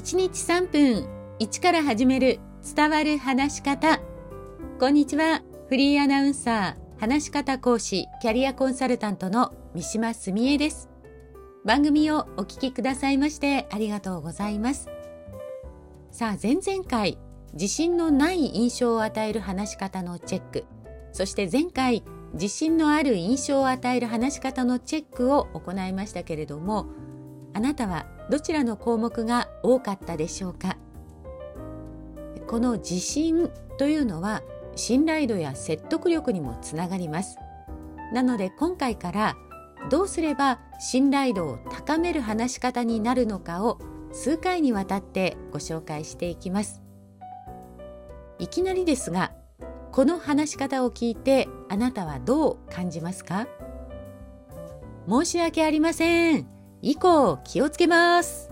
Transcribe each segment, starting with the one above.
1日3分1から始める伝わる話し方。こんにちはフリーアナウンサー話し方講師キャリアコンサルタントの三島澄江です。番組をお聞きくださいましてありがとうございます。さあ前々回自信のない印象を与える話し方のチェック。そして前回自信のある印象を与える話し方のチェックを行いましたけれどもあなたはどちらの項目が多かったでしょうか？この自信というのは信頼度や説得力にもつながります。なので今回からどうすれば信頼度を高める話し方になるのかを数回にわたってご紹介していきます。いきなりですがこの話し方を聞いてあなたはどう感じますか？申し訳ありません。以降気をつけます。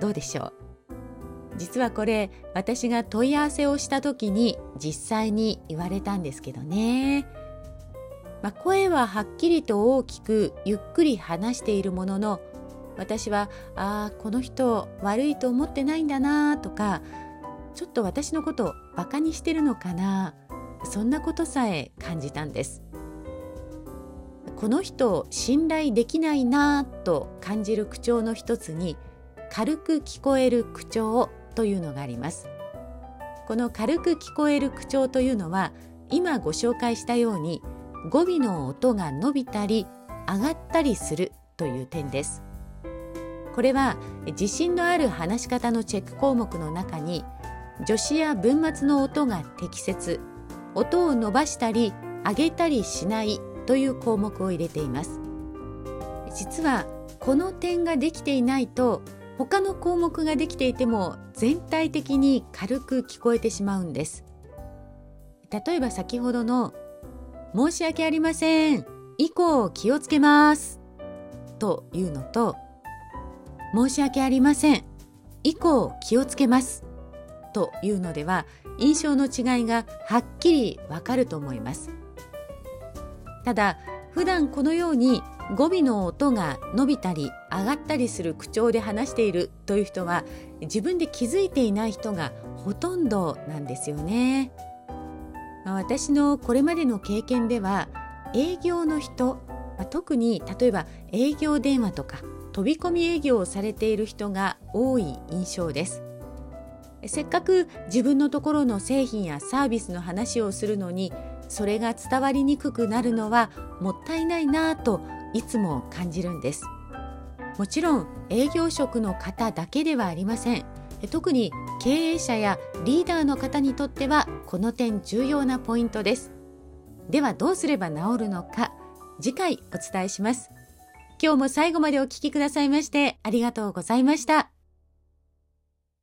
どうでしょう？実はこれ私が問い合わせをした時に実際に言われたんですけどね、まあ、声ははっきりと大きくゆっくり話しているものの私はああこの人悪いと思ってないんだなとかちょっと私のことをバカにしてるのかなそんなことさえ感じたんです。この人を信頼できないなぁと感じる口調の一つに軽く聞こえる口調というのがあります。この軽く聞こえる口調というのは今ご紹介したように語尾の音が伸びたり上がったりするという点です。これは自信のある話し方のチェック項目の中に助詞や文末の音が適切音を伸ばしたり上げたりしないという項目を入れています。実はこの点ができていないと他の項目ができていても全体的に軽く聞こえてしまうんです。例えば先ほどの「申し訳ありません。以降気をつけます」というのと「申し訳ありません。以降気をつけます」というのでは印象の違いがはっきりわかると思います。ただ普段このように語尾の音が伸びたり上がったりする口調で話しているという人は自分で気づいていない人がほとんどなんですよね。私のこれまでの経験では営業の人特に例えば営業電話とか飛び込み営業をされている人が多い印象です。せっかく自分のところの製品やサービスの話をするのにそれが伝わりにくくなるのはもったいないなぁといつも感じるんです。もちろん営業職の方だけではありません。特に経営者やリーダーの方にとってはこの点重要なポイントです。ではどうすれば治るのか次回お伝えします。今日も最後までお聞きくださいましてありがとうございました。